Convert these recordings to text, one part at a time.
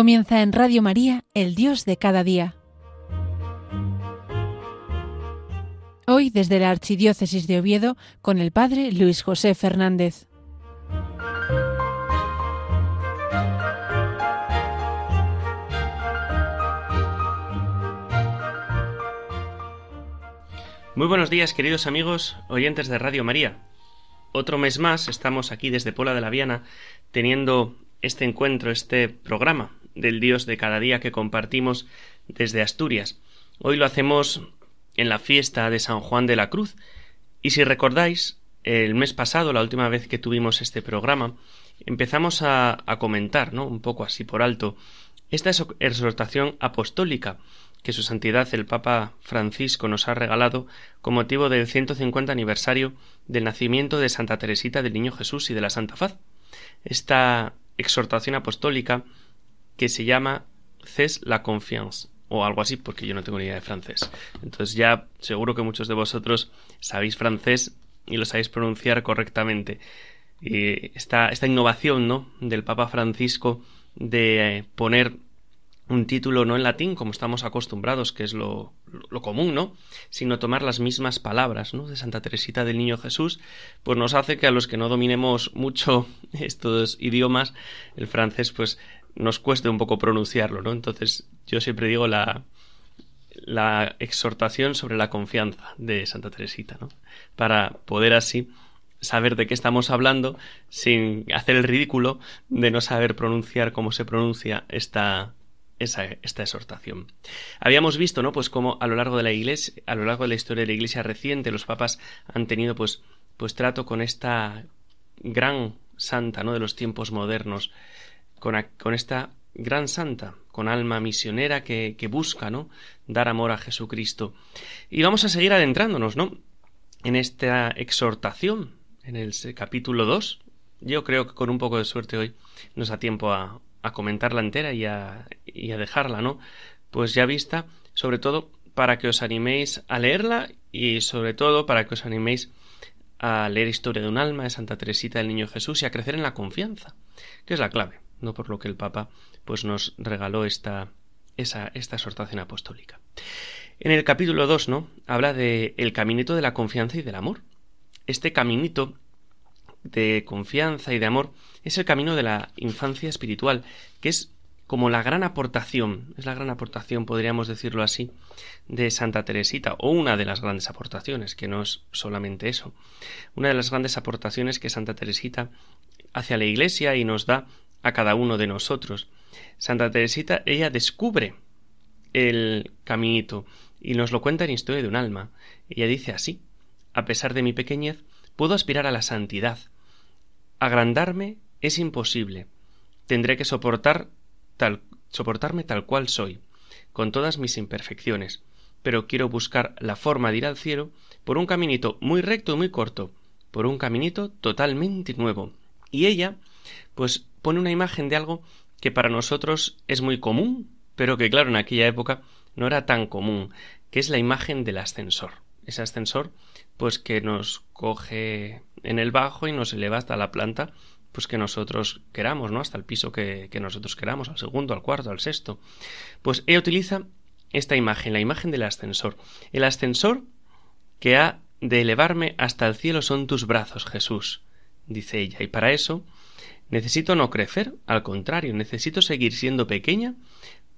Comienza en Radio María, el Dios de cada día. Hoy desde la Archidiócesis de Oviedo con el Padre Luis José Fernández. Muy buenos días queridos amigos oyentes de Radio María. Otro mes más estamos aquí desde Pola de la Viana teniendo este encuentro, este programa del Dios de cada día que compartimos desde Asturias. Hoy lo hacemos en la fiesta de San Juan de la Cruz. Y si recordáis, el mes pasado, la última vez que tuvimos este programa, empezamos a, comentar, ¿no? Un poco así por alto, esta exhortación apostólica que su santidad el Papa Francisco nos ha regalado con motivo del 150 aniversario del nacimiento de Santa Teresita del Niño Jesús y de la Santa Faz. Esta exhortación apostólica que se llama Cés la confiance o algo así, porque yo no tengo ni idea de francés. Entonces ya seguro que muchos de vosotros sabéis francés y lo sabéis pronunciar correctamente. Y esta, esta innovación, ¿no? del Papa Francisco de eh, poner un título no en latín como estamos acostumbrados, que es lo, lo, común, ¿no? Sino tomar las mismas palabras, ¿no? De Santa Teresita del Niño Jesús, pues nos hace que a los que no dominemos mucho estos idiomas, el francés, pues nos cueste un poco pronunciarlo, ¿no? Entonces yo siempre digo la, la exhortación sobre la confianza de Santa Teresita, ¿no? Para poder así saber de qué estamos hablando sin hacer el ridículo de no saber pronunciar cómo se pronuncia esta, esa, esta exhortación. Habíamos visto, ¿no? Pues cómo a lo largo de la iglesia, a lo largo de la historia de la iglesia reciente, los papas han tenido pues, pues trato con esta gran santa, ¿no? De los tiempos modernos, con, esta gran santa, con alma misionera que, que, busca, ¿no? Dar amor a Jesucristo. Y vamos a seguir adentrándonos, ¿no? En esta exhortación, en el capítulo 2. Yo creo que con un poco de suerte hoy nos da tiempo a, a comentarla entera y a, y a dejarla, ¿no? Pues ya vista, sobre todo para que os animéis a leerla y sobre todo para que os animéis a leer Historia de un alma de Santa Teresita del Niño Jesús y a crecer en la confianza, que es la clave no por lo que el Papa pues nos regaló esta, esa, esta exhortación apostólica. En el capítulo 2, ¿no? Habla de el caminito de la confianza y del amor. Este caminito de confianza y de amor es el camino de la infancia espiritual, que es como la gran aportación, es la gran aportación, podríamos decirlo así, de Santa Teresita, o una de las grandes aportaciones, que no es solamente eso, una de las grandes aportaciones que Santa Teresita hace a la Iglesia y nos da a cada uno de nosotros. Santa Teresita, ella descubre el caminito y nos lo cuenta en Historia de un alma. Ella dice así, a pesar de mi pequeñez, puedo aspirar a la santidad. Agrandarme es imposible. Tendré que soportar tal, soportarme tal cual soy, con todas mis imperfecciones, pero quiero buscar la forma de ir al cielo por un caminito muy recto y muy corto, por un caminito totalmente nuevo. Y ella, pues pone una imagen de algo que para nosotros es muy común, pero que claro, en aquella época no era tan común, que es la imagen del ascensor. Ese ascensor, pues que nos coge en el bajo y nos eleva hasta la planta, pues que nosotros queramos, ¿no? Hasta el piso que, que nosotros queramos, al segundo, al cuarto, al sexto. Pues ella utiliza esta imagen, la imagen del ascensor. El ascensor que ha de elevarme hasta el cielo son tus brazos, Jesús, dice ella, y para eso Necesito no crecer, al contrario, necesito seguir siendo pequeña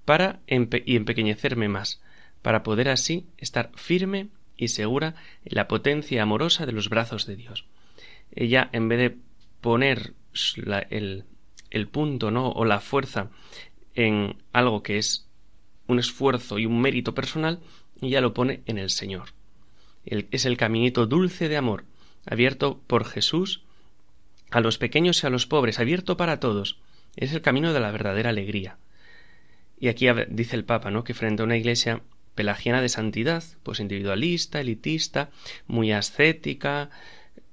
para y empequeñecerme más, para poder así estar firme y segura en la potencia amorosa de los brazos de Dios. Ella, en vez de poner el, el punto, ¿no? o la fuerza en algo que es un esfuerzo y un mérito personal, ella lo pone en el Señor. es el caminito dulce de amor, abierto por Jesús a los pequeños y a los pobres, abierto para todos. Es el camino de la verdadera alegría. Y aquí dice el Papa, ¿no? que frente a una iglesia pelagiana de santidad, pues individualista, elitista, muy ascética,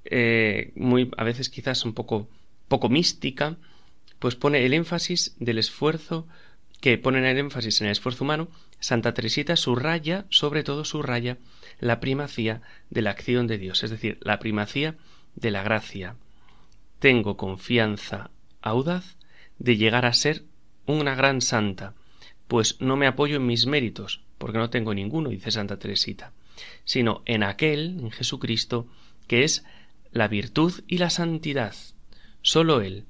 eh, muy a veces quizás un poco poco mística, pues pone el énfasis del esfuerzo que ponen el énfasis en el esfuerzo humano, Santa Teresita subraya, sobre todo subraya, la primacía de la acción de Dios, es decir, la primacía de la gracia, tengo confianza audaz de llegar a ser una gran santa, pues no me apoyo en mis méritos, porque no tengo ninguno, dice Santa Teresita, sino en aquel, en Jesucristo, que es la virtud y la santidad. Sólo Él,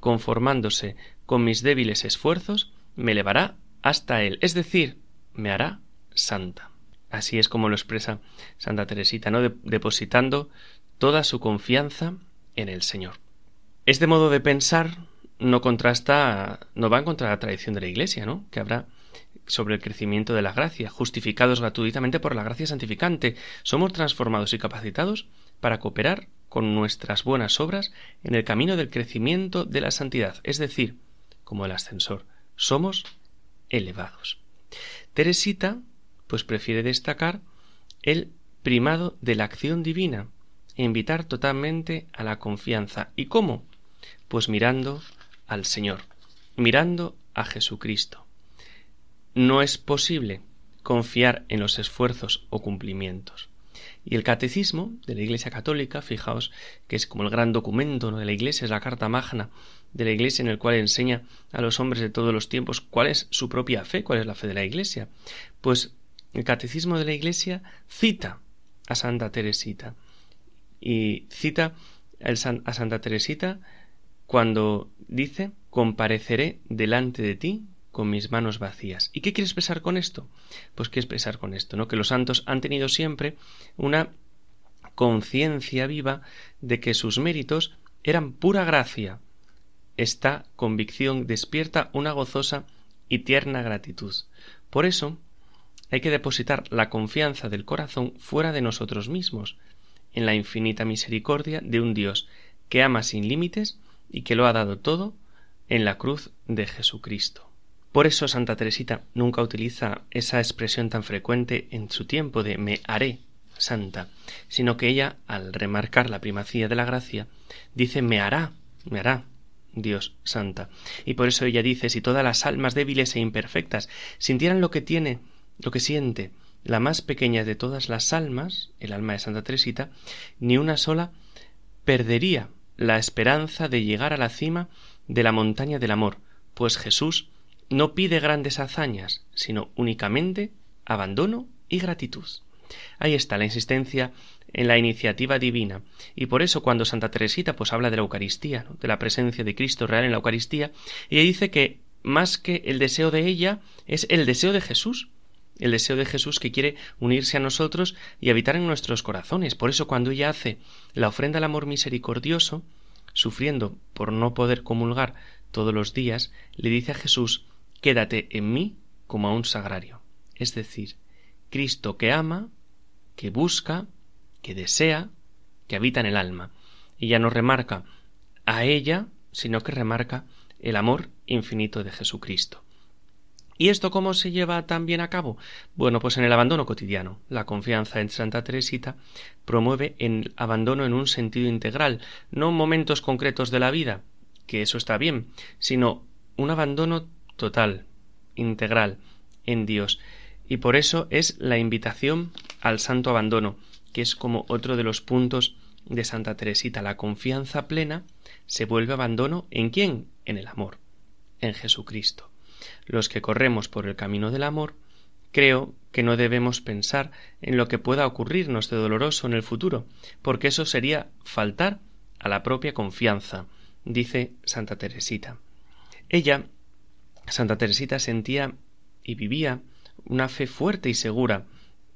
conformándose con mis débiles esfuerzos, me elevará hasta Él, es decir, me hará santa. Así es como lo expresa Santa Teresita, ¿no? depositando toda su confianza en el Señor. Este modo de pensar no contrasta, no va en contra de la tradición de la Iglesia, ¿no? Que habrá sobre el crecimiento de la gracia, justificados gratuitamente por la gracia santificante, somos transformados y capacitados para cooperar con nuestras buenas obras en el camino del crecimiento de la santidad, es decir, como el ascensor, somos elevados. Teresita, pues prefiere destacar el primado de la acción divina e invitar totalmente a la confianza. ¿Y cómo? Pues mirando al Señor, mirando a Jesucristo. No es posible confiar en los esfuerzos o cumplimientos. Y el catecismo de la Iglesia Católica, fijaos que es como el gran documento de la Iglesia, es la carta magna de la Iglesia en el cual enseña a los hombres de todos los tiempos cuál es su propia fe, cuál es la fe de la Iglesia. Pues el catecismo de la Iglesia cita a Santa Teresita y cita a Santa Teresita cuando dice compareceré delante de ti con mis manos vacías. ¿Y qué quiere expresar con esto? Pues qué expresar con esto, ¿no? Que los santos han tenido siempre una conciencia viva de que sus méritos eran pura gracia. Esta convicción despierta una gozosa y tierna gratitud. Por eso hay que depositar la confianza del corazón fuera de nosotros mismos, en la infinita misericordia de un Dios que ama sin límites y que lo ha dado todo en la cruz de Jesucristo. Por eso Santa Teresita nunca utiliza esa expresión tan frecuente en su tiempo de me haré santa, sino que ella, al remarcar la primacía de la gracia, dice me hará, me hará Dios santa. Y por eso ella dice si todas las almas débiles e imperfectas sintieran lo que tiene, lo que siente, la más pequeña de todas las almas, el alma de Santa Teresita, ni una sola perdería la esperanza de llegar a la cima de la montaña del amor, pues Jesús no pide grandes hazañas, sino únicamente abandono y gratitud. Ahí está la insistencia en la iniciativa divina. Y por eso cuando Santa Teresita pues habla de la Eucaristía, de la presencia de Cristo real en la Eucaristía, ella dice que más que el deseo de ella es el deseo de Jesús, el deseo de Jesús que quiere unirse a nosotros y habitar en nuestros corazones. Por eso cuando ella hace la ofrenda al amor misericordioso, sufriendo por no poder comulgar todos los días, le dice a Jesús, quédate en mí como a un sagrario. Es decir, Cristo que ama, que busca, que desea, que habita en el alma. Y ya no remarca a ella, sino que remarca el amor infinito de Jesucristo. ¿Y esto cómo se lleva también a cabo? Bueno, pues en el abandono cotidiano. La confianza en Santa Teresita promueve el abandono en un sentido integral, no momentos concretos de la vida, que eso está bien, sino un abandono total, integral, en Dios. Y por eso es la invitación al santo abandono, que es como otro de los puntos de Santa Teresita. La confianza plena se vuelve abandono en quién? En el amor, en Jesucristo los que corremos por el camino del amor, creo que no debemos pensar en lo que pueda ocurrirnos de doloroso en el futuro, porque eso sería faltar a la propia confianza, dice Santa Teresita. Ella, Santa Teresita, sentía y vivía una fe fuerte y segura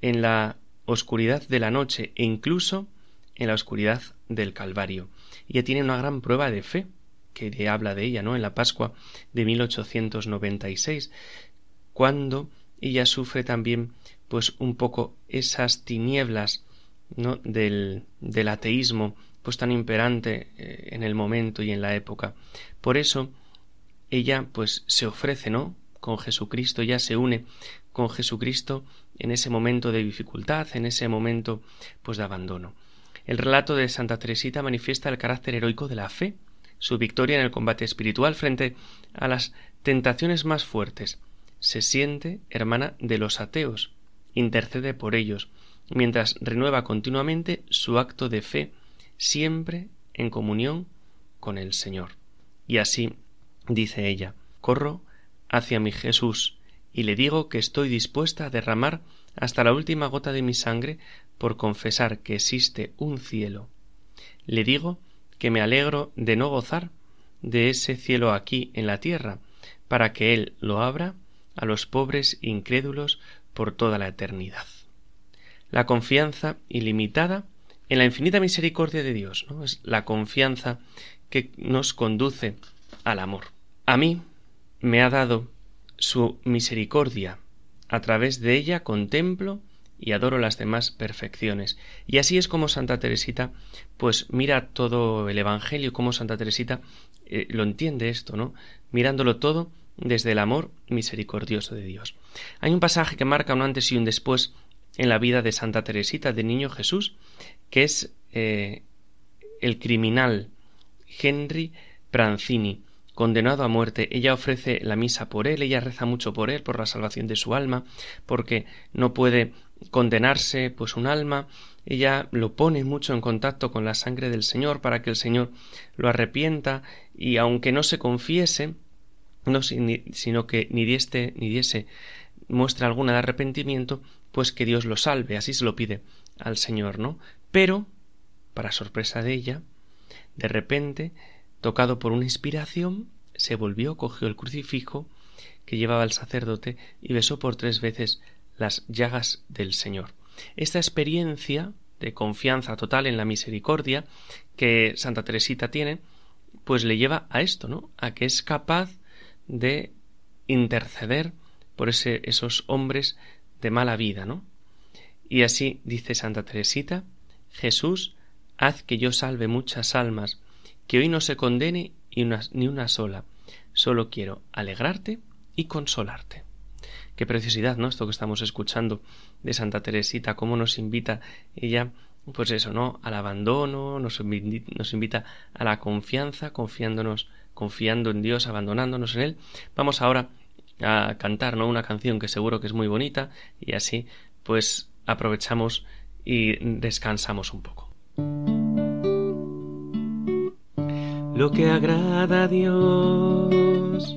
en la oscuridad de la noche e incluso en la oscuridad del Calvario. Ella tiene una gran prueba de fe, que habla de ella, ¿no? En la Pascua de 1896, cuando ella sufre también, pues, un poco esas tinieblas, ¿no? Del, del ateísmo, pues tan imperante eh, en el momento y en la época. Por eso, ella, pues, se ofrece, ¿no? Con Jesucristo, ya se une con Jesucristo en ese momento de dificultad, en ese momento, pues, de abandono. El relato de Santa Teresita manifiesta el carácter heroico de la fe, su victoria en el combate espiritual frente a las tentaciones más fuertes. Se siente hermana de los ateos, intercede por ellos, mientras renueva continuamente su acto de fe, siempre en comunión con el Señor. Y así, dice ella, corro hacia mi Jesús y le digo que estoy dispuesta a derramar hasta la última gota de mi sangre por confesar que existe un cielo. Le digo que me alegro de no gozar de ese cielo aquí en la tierra, para que Él lo abra a los pobres incrédulos por toda la eternidad. La confianza ilimitada en la infinita misericordia de Dios, ¿no? Es la confianza que nos conduce al amor. A mí me ha dado su misericordia. A través de ella contemplo y adoro las demás perfecciones. Y así es como Santa Teresita, pues mira todo el Evangelio, como Santa Teresita eh, lo entiende esto, ¿no? Mirándolo todo desde el amor misericordioso de Dios. Hay un pasaje que marca un antes y un después en la vida de Santa Teresita, de Niño Jesús, que es eh, el criminal Henry Pranzini, condenado a muerte, ella ofrece la misa por él, ella reza mucho por él, por la salvación de su alma, porque no puede condenarse pues un alma, ella lo pone mucho en contacto con la sangre del Señor para que el Señor lo arrepienta y aunque no se confiese, no sino que ni diese ni diese muestra alguna de arrepentimiento, pues que Dios lo salve, así se lo pide al Señor, ¿no? Pero, para sorpresa de ella, de repente Tocado por una inspiración, se volvió, cogió el crucifijo que llevaba el sacerdote y besó por tres veces las llagas del Señor. Esta experiencia de confianza total en la misericordia que Santa Teresita tiene, pues le lleva a esto, ¿no? A que es capaz de interceder por ese, esos hombres de mala vida, ¿no? Y así dice Santa Teresita, Jesús, haz que yo salve muchas almas que hoy no se condene ni una sola. Solo quiero alegrarte y consolarte. Qué preciosidad, ¿no? Esto que estamos escuchando de Santa Teresita, cómo nos invita ella, pues eso, ¿no? Al abandono, nos, invita a la confianza, confiándonos, confiando en Dios, abandonándonos en Él. Vamos ahora a cantar, ¿no? Una canción que seguro que es muy bonita y así, pues aprovechamos y descansamos un poco lo que agrada a Dios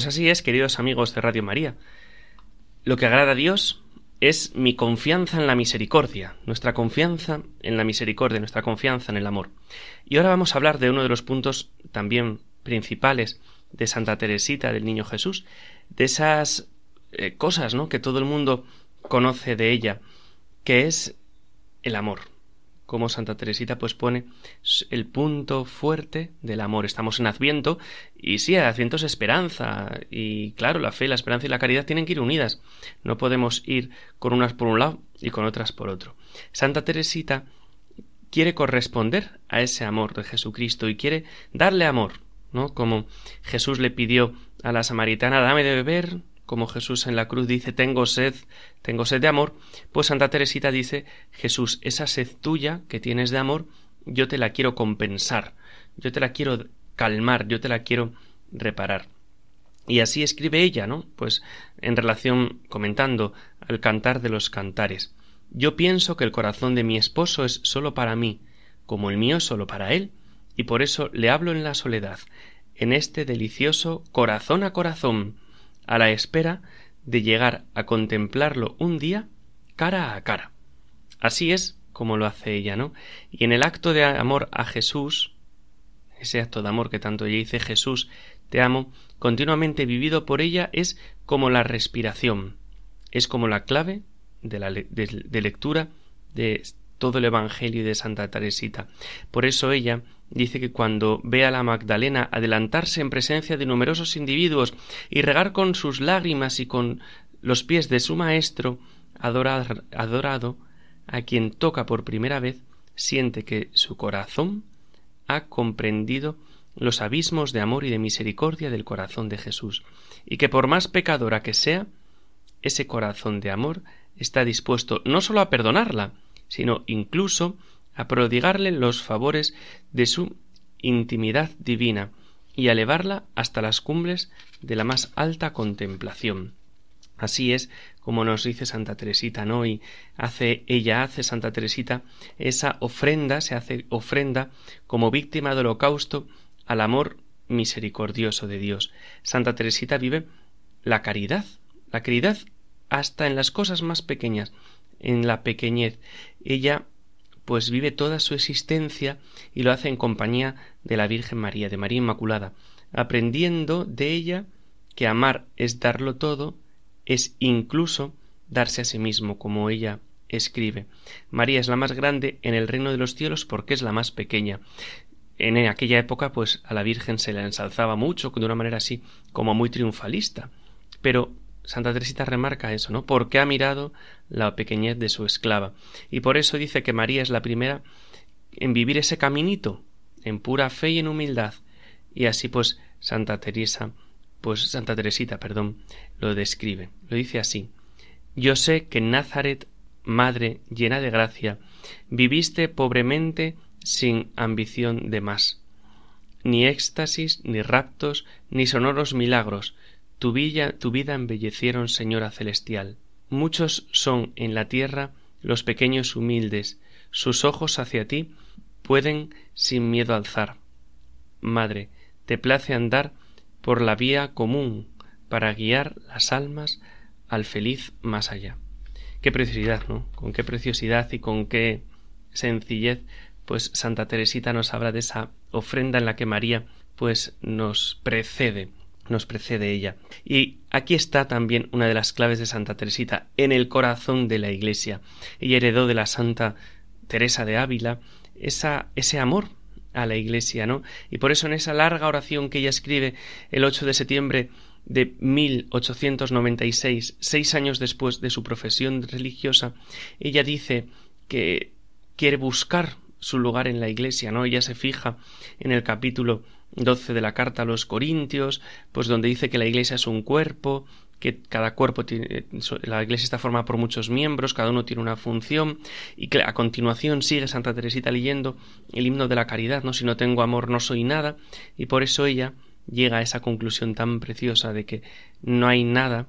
Pues así es, queridos amigos de Radio María. Lo que agrada a Dios es mi confianza en la misericordia, nuestra confianza en la misericordia, nuestra confianza en el amor. Y ahora vamos a hablar de uno de los puntos también principales de Santa Teresita del Niño Jesús, de esas eh, cosas, ¿no? que todo el mundo conoce de ella, que es el amor como Santa Teresita pues pone el punto fuerte del amor. Estamos en Adviento y sí, Adviento es esperanza y claro, la fe, la esperanza y la caridad tienen que ir unidas. No podemos ir con unas por un lado y con otras por otro. Santa Teresita quiere corresponder a ese amor de Jesucristo y quiere darle amor, ¿no? Como Jesús le pidió a la samaritana, dame de beber, como Jesús en la cruz dice tengo sed, tengo sed de amor, pues Santa Teresita dice Jesús, esa sed tuya que tienes de amor, yo te la quiero compensar, yo te la quiero calmar, yo te la quiero reparar. Y así escribe ella, ¿no? Pues en relación comentando al cantar de los cantares. Yo pienso que el corazón de mi esposo es solo para mí, como el mío solo para él, y por eso le hablo en la soledad, en este delicioso corazón a corazón, a la espera de llegar a contemplarlo un día cara a cara. Así es como lo hace ella, ¿no? Y en el acto de amor a Jesús, ese acto de amor que tanto ella dice Jesús, te amo, continuamente vivido por ella es como la respiración. es como la clave de, la, de lectura de todo el Evangelio de Santa Teresita. Por eso ella dice que cuando ve a la Magdalena adelantarse en presencia de numerosos individuos y regar con sus lágrimas y con los pies de su maestro adorado, a quien toca por primera vez, siente que su corazón ha comprendido los abismos de amor y de misericordia del corazón de Jesús, y que por más pecadora que sea, ese corazón de amor está dispuesto no sólo a perdonarla, sino incluso a prodigarle los favores de su intimidad divina y a elevarla hasta las cumbres de la más alta contemplación. Así es como nos dice Santa Teresita, ¿no? Y hace, ella hace Santa Teresita esa ofrenda, se hace ofrenda como víctima del holocausto al amor misericordioso de Dios. Santa Teresita vive la caridad, la caridad hasta en las cosas más pequeñas, en la pequeñez. Ella pues vive toda su existencia y lo hace en compañía de la Virgen María, de María Inmaculada, aprendiendo de ella que amar es darlo todo, es incluso darse a sí mismo, como ella escribe. María es la más grande en el reino de los cielos porque es la más pequeña. En aquella época, pues a la Virgen se la ensalzaba mucho, de una manera así como muy triunfalista. Pero Santa Teresita remarca eso, ¿no? Porque ha mirado la pequeñez de su esclava. Y por eso dice que María es la primera en vivir ese caminito, en pura fe y en humildad. Y así pues Santa Teresa, pues Santa Teresita, perdón, lo describe. Lo dice así. Yo sé que en Nazaret, madre llena de gracia, viviste pobremente sin ambición de más. Ni éxtasis, ni raptos, ni sonoros milagros, tu, tu vida embellecieron, Señora celestial. Muchos son en la tierra los pequeños humildes, sus ojos hacia ti pueden sin miedo alzar. Madre, te place andar por la vía común para guiar las almas al feliz más allá. Qué preciosidad, ¿no? Con qué preciosidad y con qué sencillez, pues Santa Teresita nos habla de esa ofrenda en la que María pues nos precede nos precede ella. Y aquí está también una de las claves de Santa Teresita, en el corazón de la Iglesia. Ella heredó de la Santa Teresa de Ávila esa, ese amor a la Iglesia, ¿no? Y por eso en esa larga oración que ella escribe el 8 de septiembre de 1896, seis años después de su profesión religiosa, ella dice que quiere buscar su lugar en la Iglesia, ¿no? Ella se fija en el capítulo 12 de la carta a los Corintios, pues donde dice que la Iglesia es un cuerpo, que cada cuerpo tiene, la Iglesia está formada por muchos miembros, cada uno tiene una función, y que a continuación sigue Santa Teresita leyendo el himno de la caridad, ¿no? Si no tengo amor no soy nada, y por eso ella llega a esa conclusión tan preciosa de que no hay nada,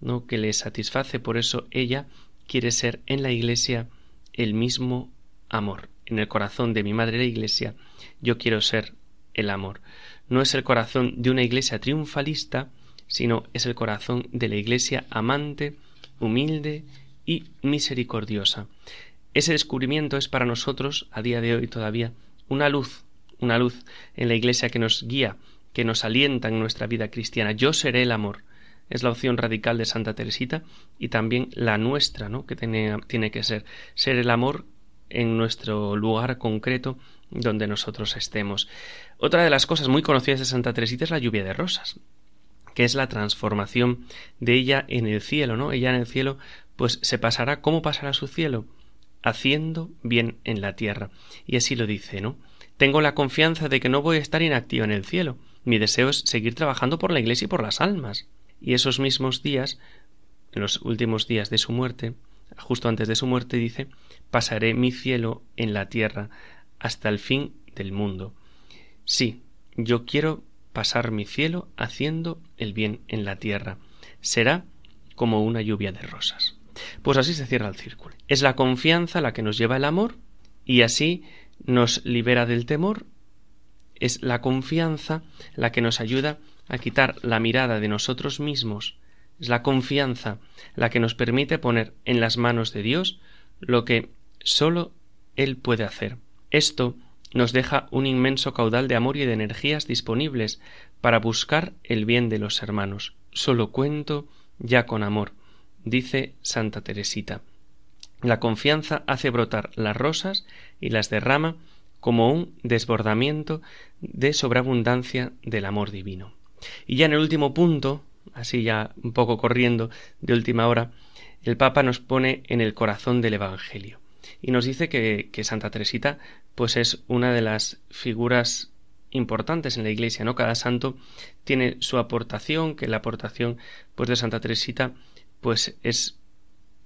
¿no? que le satisface, por eso ella quiere ser en la Iglesia el mismo amor. En el corazón de mi madre la Iglesia, yo quiero ser el amor. No es el corazón de una iglesia triunfalista, sino es el corazón de la iglesia amante, humilde y misericordiosa. Ese descubrimiento es para nosotros, a día de hoy todavía, una luz, una luz en la iglesia que nos guía, que nos alienta en nuestra vida cristiana. Yo seré el amor. Es la opción radical de Santa Teresita y también la nuestra, ¿no? que tiene, tiene que ser. Ser el amor en nuestro lugar concreto donde nosotros estemos. Otra de las cosas muy conocidas de Santa Teresita es la lluvia de rosas, que es la transformación de ella en el cielo, ¿no? Ella en el cielo, pues se pasará, ¿cómo pasará su cielo? Haciendo bien en la tierra. Y así lo dice, ¿no? Tengo la confianza de que no voy a estar inactiva en el cielo. Mi deseo es seguir trabajando por la Iglesia y por las almas. Y esos mismos días, en los últimos días de su muerte, justo antes de su muerte, dice, pasaré mi cielo en la tierra hasta el fin del mundo. Sí, yo quiero pasar mi cielo haciendo el bien en la tierra. Será como una lluvia de rosas. Pues así se cierra el círculo. Es la confianza la que nos lleva el amor y así nos libera del temor. Es la confianza la que nos ayuda a quitar la mirada de nosotros mismos. Es la confianza la que nos permite poner en las manos de Dios lo que sólo Él puede hacer. Esto nos deja un inmenso caudal de amor y de energías disponibles para buscar el bien de los hermanos. Solo cuento ya con amor. dice Santa Teresita. La confianza hace brotar las rosas y las derrama como un desbordamiento de sobreabundancia del amor divino. Y ya en el último punto, así ya un poco corriendo de última hora, el Papa nos pone en el corazón del Evangelio y nos dice que, que Santa Teresita pues es una de las figuras importantes en la Iglesia, ¿no? Cada santo tiene su aportación, que la aportación pues de Santa Teresita pues es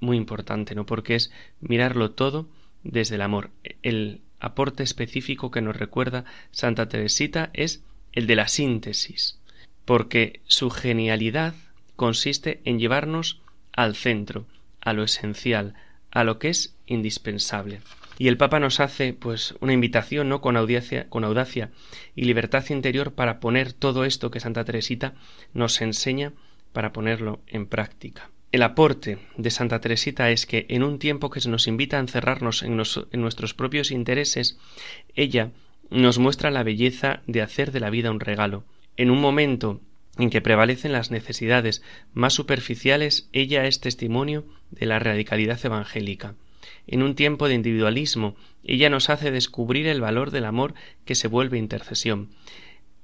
muy importante, ¿no? Porque es mirarlo todo desde el amor. El aporte específico que nos recuerda Santa Teresita es el de la síntesis, porque su genialidad consiste en llevarnos al centro, a lo esencial, a lo que es indispensable. Y el Papa nos hace pues una invitación, ¿no? con audacia, con audacia y libertad interior para poner todo esto que Santa Teresita nos enseña para ponerlo en práctica. El aporte de Santa Teresita es que en un tiempo que se nos invita a encerrarnos en, en nuestros propios intereses, ella nos muestra la belleza de hacer de la vida un regalo. En un momento en que prevalecen las necesidades más superficiales, ella es testimonio de la radicalidad evangélica. En un tiempo de individualismo, ella nos hace descubrir el valor del amor que se vuelve intercesión.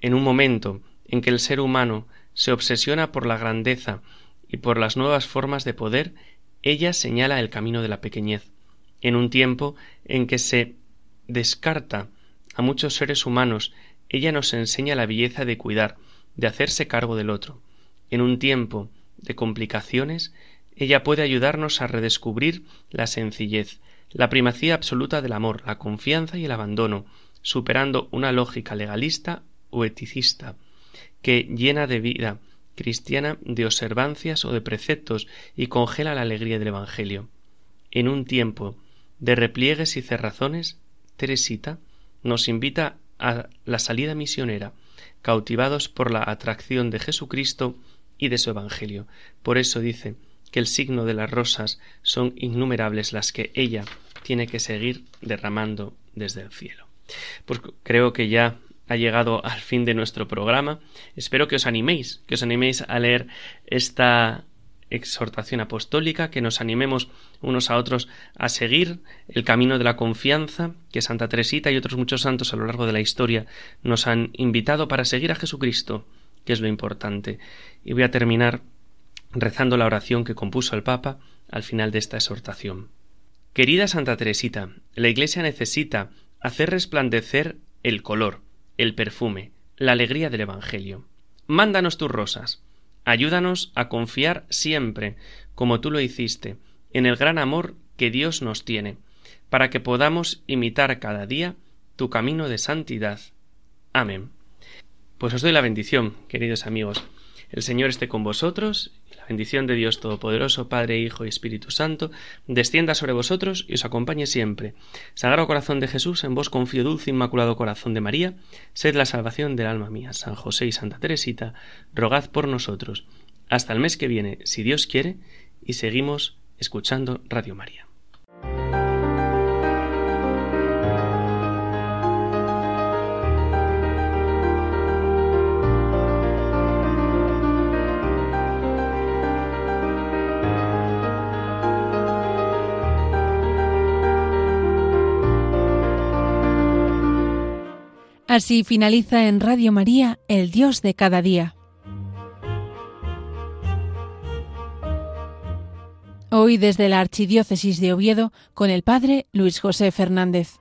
En un momento en que el ser humano se obsesiona por la grandeza y por las nuevas formas de poder, ella señala el camino de la pequeñez. En un tiempo en que se descarta a muchos seres humanos, ella nos enseña la belleza de cuidar, de hacerse cargo del otro. En un tiempo de complicaciones, ella puede ayudarnos a redescubrir la sencillez, la primacía absoluta del amor, la confianza y el abandono, superando una lógica legalista o eticista, que llena de vida cristiana de observancias o de preceptos y congela la alegría del Evangelio. En un tiempo de repliegues y cerrazones, Teresita nos invita a la salida misionera, cautivados por la atracción de Jesucristo y de su Evangelio. Por eso dice que el signo de las rosas son innumerables las que ella tiene que seguir derramando desde el cielo. Pues creo que ya ha llegado al fin de nuestro programa. Espero que os animéis, que os animéis a leer esta exhortación apostólica, que nos animemos unos a otros a seguir el camino de la confianza que Santa Teresita y otros muchos santos a lo largo de la historia nos han invitado para seguir a Jesucristo, que es lo importante. Y voy a terminar rezando la oración que compuso el Papa al final de esta exhortación. Querida Santa Teresita, la Iglesia necesita hacer resplandecer el color, el perfume, la alegría del Evangelio. Mándanos tus rosas. Ayúdanos a confiar siempre, como tú lo hiciste, en el gran amor que Dios nos tiene, para que podamos imitar cada día tu camino de santidad. Amén. Pues os doy la bendición, queridos amigos. El Señor esté con vosotros bendición de Dios Todopoderoso, Padre, Hijo y Espíritu Santo, descienda sobre vosotros y os acompañe siempre. Sagrado Corazón de Jesús, en vos confío dulce Inmaculado Corazón de María, sed la salvación del alma mía. San José y Santa Teresita, rogad por nosotros. Hasta el mes que viene, si Dios quiere, y seguimos escuchando Radio María. Así finaliza en Radio María, El Dios de cada día. Hoy desde la Archidiócesis de Oviedo con el Padre Luis José Fernández.